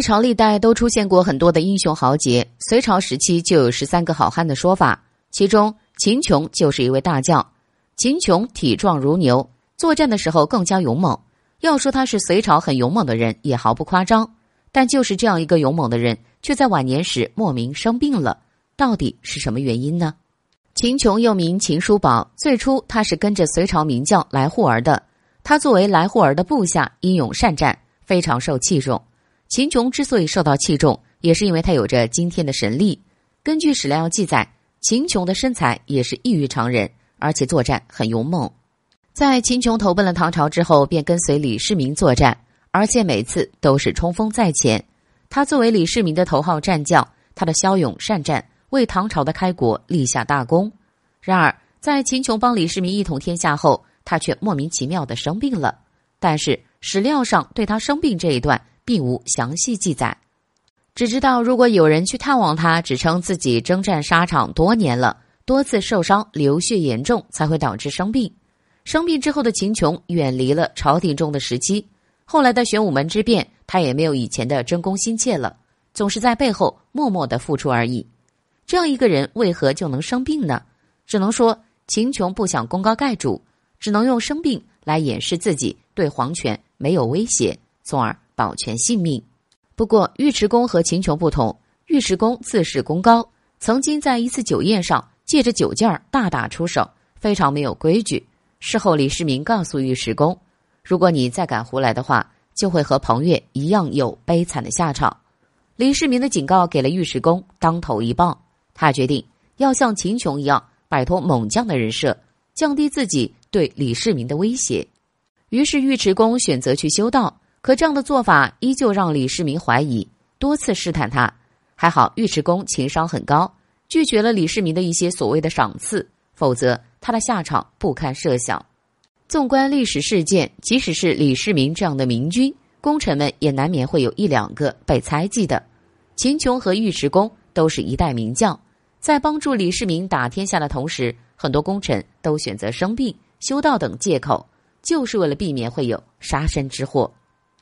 历朝历代都出现过很多的英雄豪杰，隋朝时期就有十三个好汉的说法，其中秦琼就是一位大将。秦琼体壮如牛，作战的时候更加勇猛。要说他是隋朝很勇猛的人，也毫不夸张。但就是这样一个勇猛的人，却在晚年时莫名生病了，到底是什么原因呢？秦琼又名秦叔宝，最初他是跟着隋朝名将来护儿的。他作为来护儿的部下，英勇善战，非常受器重。秦琼之所以受到器重，也是因为他有着惊天的神力。根据史料记载，秦琼的身材也是异于常人。而且作战很勇猛，在秦琼投奔了唐朝之后，便跟随李世民作战，而且每次都是冲锋在前。他作为李世民的头号战将，他的骁勇善战为唐朝的开国立下大功。然而，在秦琼帮李世民一统天下后，他却莫名其妙的生病了。但是史料上对他生病这一段并无详细记载，只知道如果有人去探望他，只称自己征战沙场多年了。多次受伤，流血严重，才会导致生病。生病之后的秦琼远离了朝廷中的时期。后来的玄武门之变，他也没有以前的争功心切了，总是在背后默默的付出而已。这样一个人为何就能生病呢？只能说秦琼不想功高盖主，只能用生病来掩饰自己对皇权没有威胁，从而保全性命。不过尉迟恭和秦琼不同，尉迟恭自恃功高，曾经在一次酒宴上。借着酒劲儿大打出手，非常没有规矩。事后，李世民告诉尉迟恭：“如果你再敢胡来的话，就会和彭越一样有悲惨的下场。”李世民的警告给了尉迟恭当头一棒，他决定要像秦琼一样摆脱猛将的人设，降低自己对李世民的威胁。于是，尉迟恭选择去修道，可这样的做法依旧让李世民怀疑，多次试探他。还好，尉迟恭情商很高。拒绝了李世民的一些所谓的赏赐，否则他的下场不堪设想。纵观历史事件，即使是李世民这样的明君，功臣们也难免会有一两个被猜忌的。秦琼和尉迟恭都是一代名将，在帮助李世民打天下的同时，很多功臣都选择生病、修道等借口，就是为了避免会有杀身之祸。